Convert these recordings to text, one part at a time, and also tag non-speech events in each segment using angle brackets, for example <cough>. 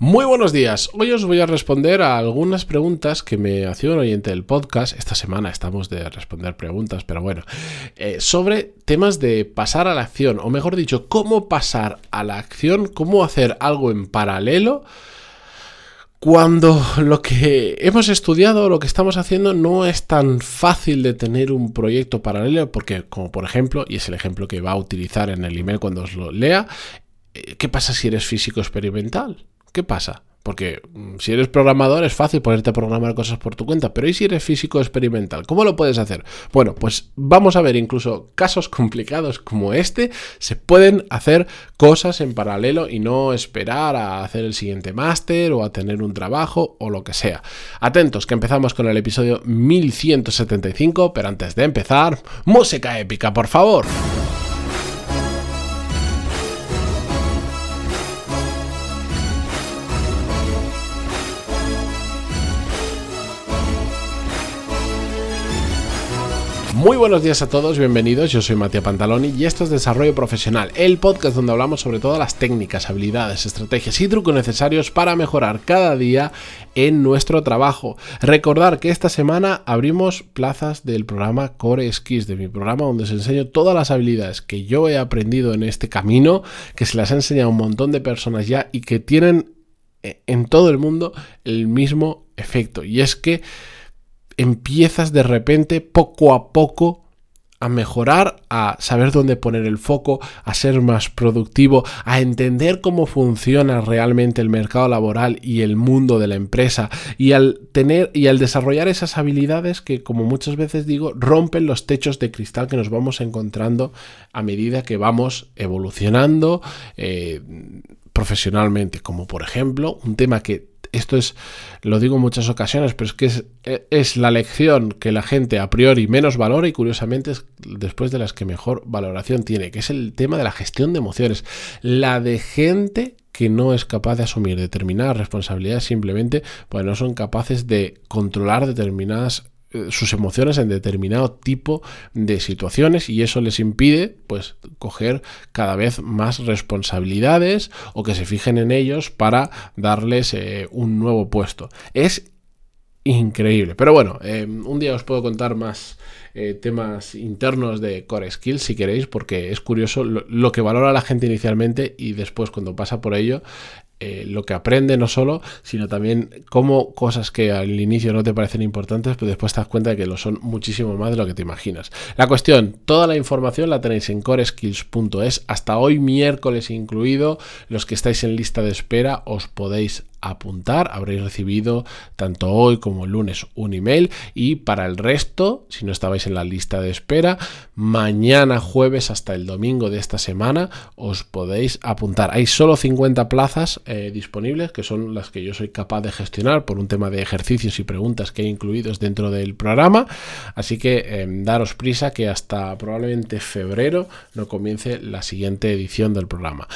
Muy buenos días. Hoy os voy a responder a algunas preguntas que me hacía un oyente del podcast. Esta semana estamos de responder preguntas, pero bueno, eh, sobre temas de pasar a la acción, o mejor dicho, cómo pasar a la acción, cómo hacer algo en paralelo cuando lo que hemos estudiado, lo que estamos haciendo, no es tan fácil de tener un proyecto paralelo, porque como por ejemplo, y es el ejemplo que va a utilizar en el email cuando os lo lea, eh, ¿qué pasa si eres físico experimental? ¿Qué pasa? Porque mm, si eres programador es fácil ponerte a programar cosas por tu cuenta, pero ¿y si eres físico experimental? ¿Cómo lo puedes hacer? Bueno, pues vamos a ver incluso casos <laughs> complicados como este, se pueden hacer cosas en paralelo y no esperar a hacer el siguiente máster o a tener un trabajo o lo que sea. Atentos que empezamos con el episodio 1175, pero antes de empezar, música épica, por favor. Muy buenos días a todos, bienvenidos. Yo soy Matías Pantaloni y esto es Desarrollo Profesional, el podcast donde hablamos sobre todas las técnicas, habilidades, estrategias y trucos necesarios para mejorar cada día en nuestro trabajo. Recordar que esta semana abrimos plazas del programa Core Skills, de mi programa donde os enseño todas las habilidades que yo he aprendido en este camino, que se las he enseñado a un montón de personas ya y que tienen eh, en todo el mundo el mismo efecto. Y es que empiezas de repente poco a poco a mejorar, a saber dónde poner el foco, a ser más productivo, a entender cómo funciona realmente el mercado laboral y el mundo de la empresa. Y al tener y al desarrollar esas habilidades que como muchas veces digo rompen los techos de cristal que nos vamos encontrando a medida que vamos evolucionando eh, profesionalmente como por ejemplo un tema que esto es, lo digo en muchas ocasiones, pero es que es, la lección que la gente a priori menos valora y curiosamente es después de las que mejor valoración tiene, que es el tema de la gestión de emociones. La de gente que no es capaz de asumir determinadas responsabilidades simplemente pues no son capaces de controlar determinadas sus emociones en determinado tipo de situaciones y eso les impide pues coger cada vez más responsabilidades o que se fijen en ellos para darles eh, un nuevo puesto. Es increíble. Pero bueno, eh, un día os puedo contar más temas internos de Core Skills si queréis, porque es curioso lo, que valora la gente inicialmente y después cuando pasa por ello eh, lo que aprende no solo, sino también cómo cosas que al inicio no te parecen importantes, pues después te das cuenta de que lo son muchísimo más de lo que te imaginas. La cuestión, toda la información la tenéis en coreskills.es, hasta hoy miércoles incluido, los que estáis en lista de espera os podéis apuntar, habréis recibido tanto hoy como el lunes un email. Y para el resto, si no estabais en la lista de espera, mañana jueves hasta el domingo de esta semana os podéis apuntar. Hay solo 50 plazas eh, disponibles, que son las que yo soy capaz de gestionar por un tema de ejercicios y preguntas que he incluidos dentro del programa, así que em, daros prisa que hasta probablemente febrero no comience la siguiente edición del programa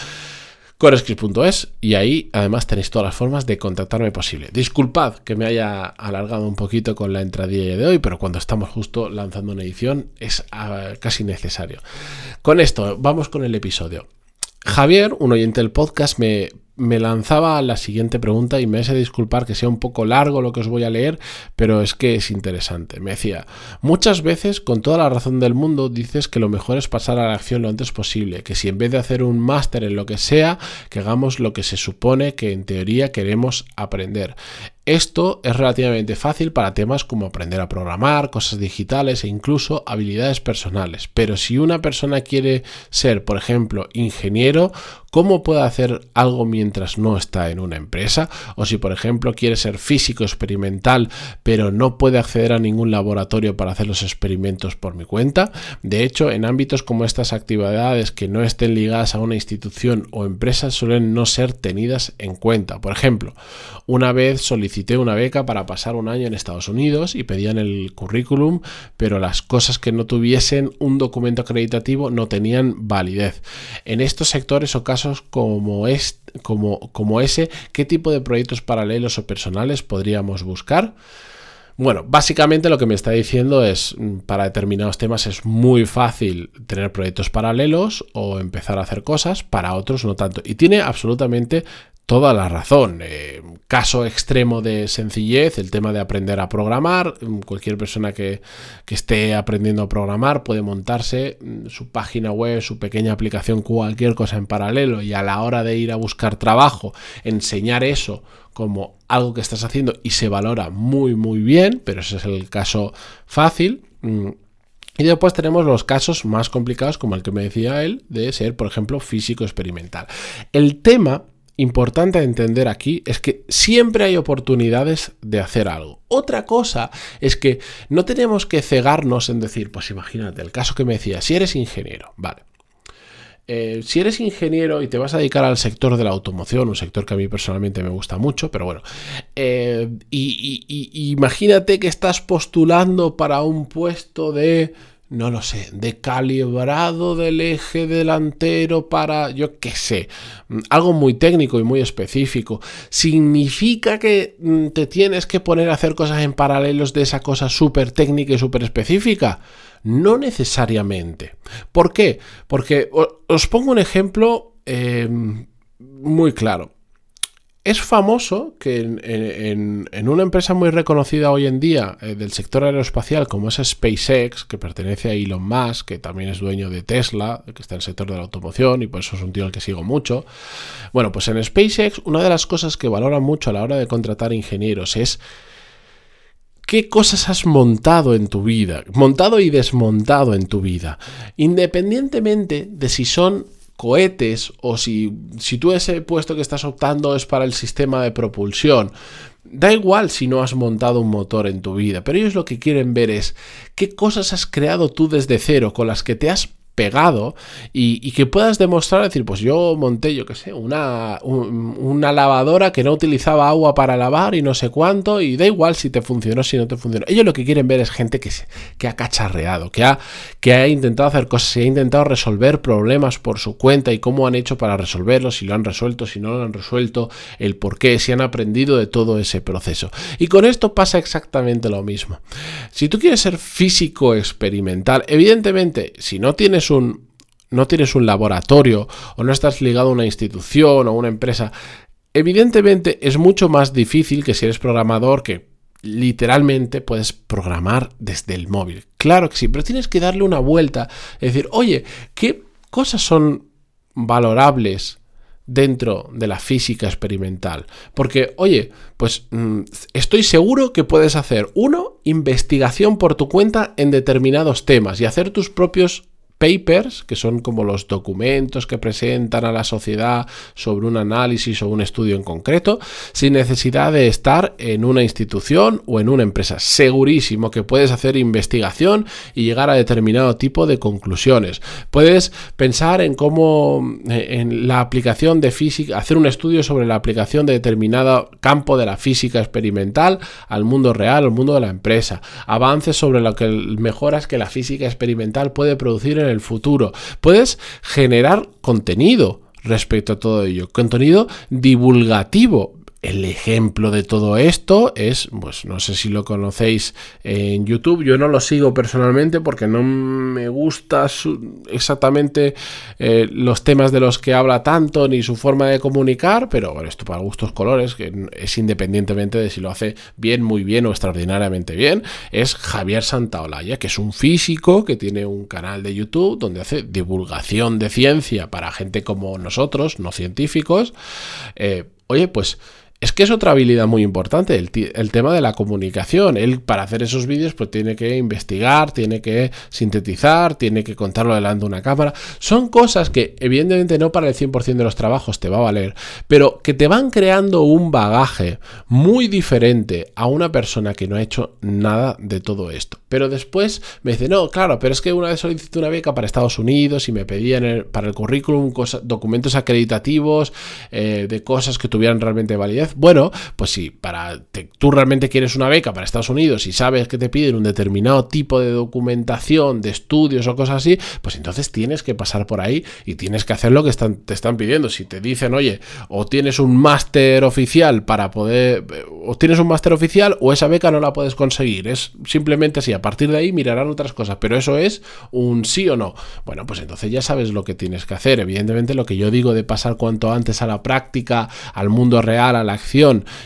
corescript.es y ahí además tenéis todas las formas de contactarme posible. Disculpad que me haya alargado un poquito con la entradilla de hoy, pero cuando estamos justo lanzando una edición es ah, casi necesario. Con esto, vamos con el episodio. Javier, un oyente del podcast, me me lanzaba la siguiente pregunta y me hace disculpar que sea un poco largo lo que os voy a leer, pero es que es interesante. Me decía, muchas veces con toda la razón del mundo dices que lo mejor es pasar a la acción lo antes posible, que si en vez de hacer un máster en lo que sea, que hagamos lo que se supone que en teoría queremos aprender. Esto es relativamente fácil para temas como aprender a programar, cosas digitales e incluso habilidades personales. Pero si una persona quiere ser, por ejemplo, ingeniero, ¿cómo puede hacer algo mientras no está en una empresa? O si, por ejemplo, quiere ser físico experimental, pero no puede acceder a ningún laboratorio para hacer los experimentos por mi cuenta. De hecho, en ámbitos como estas actividades que no estén ligadas a una institución o empresa suelen no ser tenidas en cuenta. Por ejemplo, una vez solicité una beca para pasar un año en Estados Unidos y pedían el currículum, pero las cosas que no tuviesen un documento acreditativo no tenían validez. En estos sectores o casos como, como, como ese, ¿qué tipo de proyectos paralelos o personales podríamos buscar? Bueno, básicamente lo que me está diciendo es, mm, para determinados temas es muy fácil tener proyectos paralelos o empezar a hacer cosas, para otros no tanto. Y tiene absolutamente toda la razón. Eh, caso extremo de sencillez, el tema de aprender a programar. Mm, cualquier persona que, que, esté aprendiendo a programar puede montarse mm, su página web, su pequeña aplicación, cualquier cosa en paralelo y a la hora de ir a buscar trabajo, enseñar eso como algo que estás haciendo y se valora muy muy bien, pero ese es el caso fácil. Mm, y después tenemos los casos más complicados, como el que me decía él, de ser, por ejemplo, físico experimental. El tema importante entender aquí es que siempre hay oportunidades de hacer algo. Otra cosa es que no tenemos que cegarnos en decir, pues imagínate, el caso que me decía, si eres ingeniero, vale. Eh, si eres ingeniero y te vas a dedicar al sector de la automoción, un sector que a mí personalmente me gusta mucho, pero bueno, eh, y imagínate que estás postulando para un puesto de no lo sé, de calibrado del eje delantero para, yo qué sé, mm, algo muy técnico y muy específico. ¿Significa que mm, te tienes que poner a hacer cosas en paralelos de esa cosa súper técnica y súper específica? No necesariamente. ¿Por qué? Porque os pongo un ejemplo eh, muy claro. Es famoso que en, una empresa muy reconocida hoy en día eh, del sector aeroespacial como es SpaceX, que pertenece a Elon Musk, que también es dueño de Tesla, que está en el sector de la automoción y por eso es un tío al que sigo mucho. Bueno, pues en SpaceX una de las cosas que valoran mucho a la hora de contratar ingenieros es qué cosas has montado en tu vida, montado y desmontado en tu vida, independientemente de si son cohetes o si, si tú ese puesto que estás optando es para el sistema de propulsión. Da igual si no has montado un motor en tu vida, pero ellos lo que quieren ver es qué cosas has creado tú desde cero, con las que te has pegado y, que puedas demostrar, decir, pues yo monté, yo qué sé, una, una lavadora que no utilizaba agua para lavar y no sé cuánto, y da igual si te funcionó, si no te funcionó. Ellos lo que quieren ver es gente que, que ha cacharreado, que ha, que ha intentado hacer cosas, que ha intentado resolver problemas por su cuenta y cómo han hecho para resolverlos, si lo han resuelto, si no lo han resuelto, el por qué, si han aprendido de todo ese proceso. Y con esto pasa exactamente lo mismo. Si tú quieres ser físico experimental, evidentemente, si no tienes un, no tienes un laboratorio o no estás ligado a una institución o una empresa, evidentemente es mucho más difícil que si eres programador que literalmente puedes programar desde el móvil. Claro que sí, pero tienes que darle una vuelta, es decir, oye, ¿qué cosas son valorables dentro de la física experimental. Porque, oye, pues mm, estoy seguro que puedes hacer, uno, investigación por tu cuenta en determinados temas y hacer tus propios papers, que son como los documentos que presentan a la sociedad sobre un análisis o un estudio en concreto, sin necesidad de estar en una institución o en una empresa. Segurísimo que puedes hacer investigación y llegar a determinado tipo de conclusiones. Puedes pensar en cómo en la aplicación de física, hacer un estudio sobre la aplicación de determinado campo de la física experimental al mundo real, al mundo de la empresa. Avances sobre lo que mejoras que la física experimental puede producir en el futuro. Puedes generar contenido respecto a todo ello, contenido divulgativo. El ejemplo de todo esto es, pues no sé si lo conocéis en YouTube, yo no lo sigo personalmente porque no me gusta exactamente eh, los temas de los que habla tanto ni su forma de comunicar, pero esto para gustos colores, que es independientemente de si lo hace bien, muy bien o extraordinariamente bien, es Javier Santaolalla, que es un físico que tiene un canal de YouTube donde hace divulgación de ciencia para gente como nosotros, no científicos. Eh, oye, pues es que es otra habilidad muy importante, el, tema de la comunicación. Él para hacer esos vídeos pues tiene que investigar, tiene que sintetizar, tiene que contarlo delante de una cámara. Son cosas que evidentemente no para el 100% de los trabajos te va a valer, pero que te van creando un bagaje muy diferente a una persona que no ha hecho nada de todo esto. Pero después me dice, no, claro, pero es que una vez solicité una beca para Estados Unidos y me pedían para el currículum documentos acreditativos eh, de cosas que tuvieran realmente validez bueno, pues si para tú realmente quieres una beca para Estados Unidos y sabes que te piden un determinado tipo de documentación, de estudios o cosas así, pues entonces tienes que pasar por ahí y tienes que hacer lo que te están pidiendo. Si te dicen, oye, o tienes un máster oficial para poder, o tienes un máster oficial o esa beca no la puedes conseguir. Es simplemente así. A partir de ahí mirarán otras cosas, pero eso es un sí o no. Bueno, pues entonces ya sabes lo que tienes que hacer. Evidentemente lo que yo digo de pasar cuanto antes a la práctica, al mundo real, a la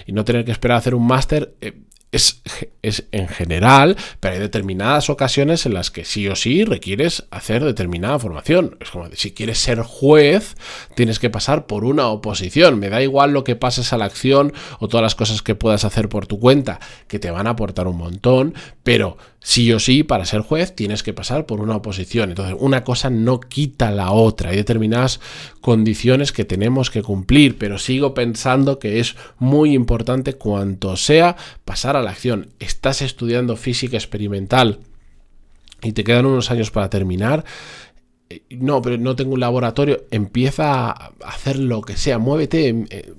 y no tener que esperar a hacer un máster, eh, es, es, en general, pero hay determinadas ocasiones en las que sí o sí requieres hacer determinada formación. Es como si quieres ser juez, tienes que pasar por una oposición. Me da igual lo que pases a la acción o todas las cosas que puedas hacer por tu cuenta, que te van a aportar un montón, pero sí o sí, para ser juez tienes que pasar por una oposición. Entonces, una cosa no quita la otra. Hay determinadas condiciones que tenemos que cumplir, pero sigo pensando que es muy importante cuanto sea pasar la acción. Estás estudiando física experimental y te quedan unos años para terminar. Eh, no, pero no tengo un laboratorio. Empieza a hacer lo que sea, muévete, em, eh,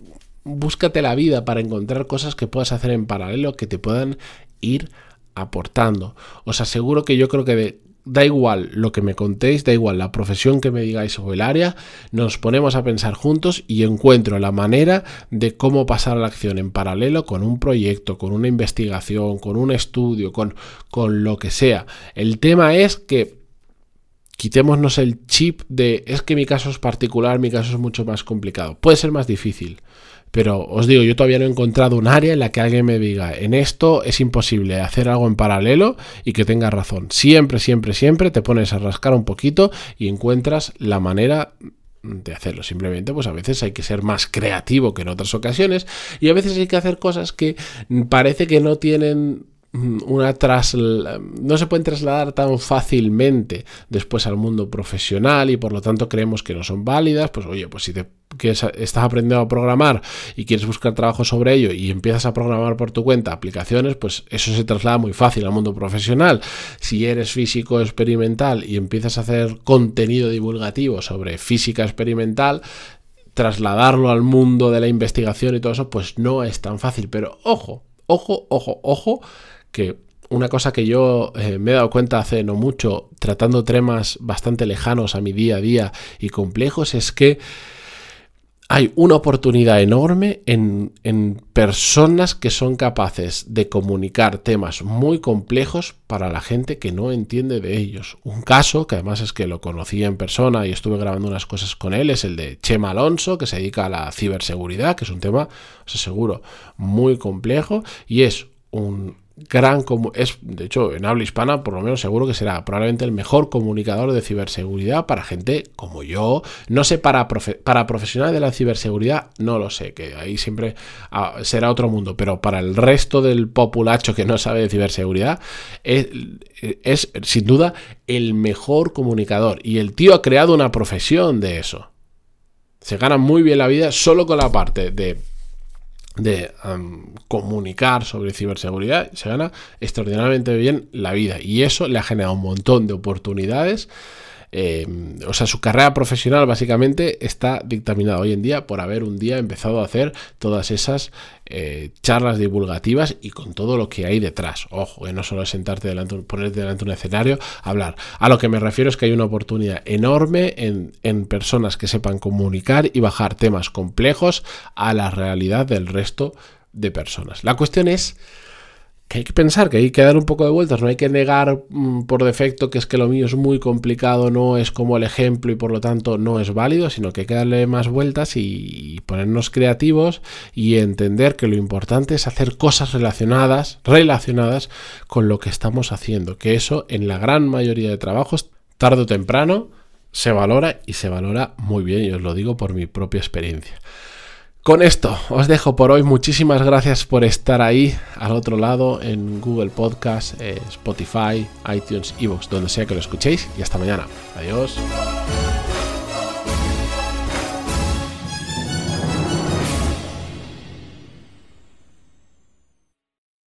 búscate la vida para encontrar cosas que puedas hacer en paralelo que te puedan ir aportando. Os aseguro que yo creo que da igual lo que me contéis, da igual la profesión que me digáis o el área, nos ponemos a pensar juntos y encuentro la manera de cómo pasar a la acción en paralelo con un proyecto, con una investigación, con un estudio, con, con lo que sea. El tema es que quitémonos el chip de es que mi caso es particular, mi caso es mucho más complicado. Puede ser más difícil, pero os digo, yo todavía no he encontrado un área en la que alguien me diga, en esto es imposible hacer algo en paralelo y que tenga razón. Siempre, siempre, siempre te pones a rascar un poquito y encuentras la manera de hacerlo. Simplemente, pues a veces hay que ser más creativo que en otras ocasiones y a veces hay que hacer cosas que parece que no tienen una tras no se pueden trasladar tan fácilmente después al mundo profesional y por lo tanto creemos que no son válidas, pues oye, pues si te que estás aprendiendo a programar y quieres buscar trabajo sobre ello y empiezas a programar por tu cuenta aplicaciones, pues eso se traslada muy fácil al mundo profesional. Si eres físico experimental y empiezas a hacer contenido divulgativo sobre física experimental, trasladarlo al mundo de la investigación y todo eso, pues no es tan fácil. Pero ojo, ojo, ojo, ojo, que una cosa que yo eh, me he dado cuenta hace no mucho, tratando temas bastante lejanos a mi día a día y complejos, es que hay una oportunidad enorme en, en, personas que son capaces de comunicar temas muy complejos para la gente que no entiende de ellos. Un caso, que además es que lo conocí en persona y estuve grabando unas cosas con él, es el de Chema Alonso, que se dedica a la ciberseguridad, que es un tema, os aseguro, muy complejo y es un gran es de hecho en habla hispana por lo menos seguro que será probablemente el mejor comunicador de ciberseguridad para gente como yo. No sé para para profesionales de la ciberseguridad no lo sé que ahí siempre ah, será otro mundo pero para el resto del populacho que no sabe de ciberseguridad es, es sin duda el mejor comunicador. Y el tío ha creado una profesión de eso. Se gana muy bien la vida solo con la parte de de comunicar sobre ciberseguridad, se gana extraordinariamente bien la vida. Y eso le ha generado un montón de oportunidades Em, o sea, su carrera profesional básicamente está dictaminada hoy en día por haber un día empezado a hacer todas esas eh, charlas divulgativas y con todo lo que hay detrás. Ojo, que no solo es sentarte delante, ponerte delante de un escenario, hablar. A lo que me refiero es que hay una oportunidad enorme en, en personas que sepan comunicar y bajar temas complejos a la realidad del resto de personas. La cuestión es que hay que pensar, que hay que dar un poco de vueltas, no hay que negar mm, por defecto que es que lo mío es muy complicado, no es como el ejemplo y por lo tanto no es válido, sino que hay que darle más vueltas y ponernos creativos y entender que lo importante es hacer cosas relacionadas, relacionadas con lo que estamos haciendo, que eso en la gran mayoría de trabajos, tarde o temprano, se valora y se valora muy bien, y os lo digo por mi propia experiencia. Con esto os dejo por hoy. Muchísimas gracias por estar ahí al otro lado en Google Podcast, eh, Spotify, iTunes, Evox, donde sea que lo escuchéis. Y hasta mañana. Adiós.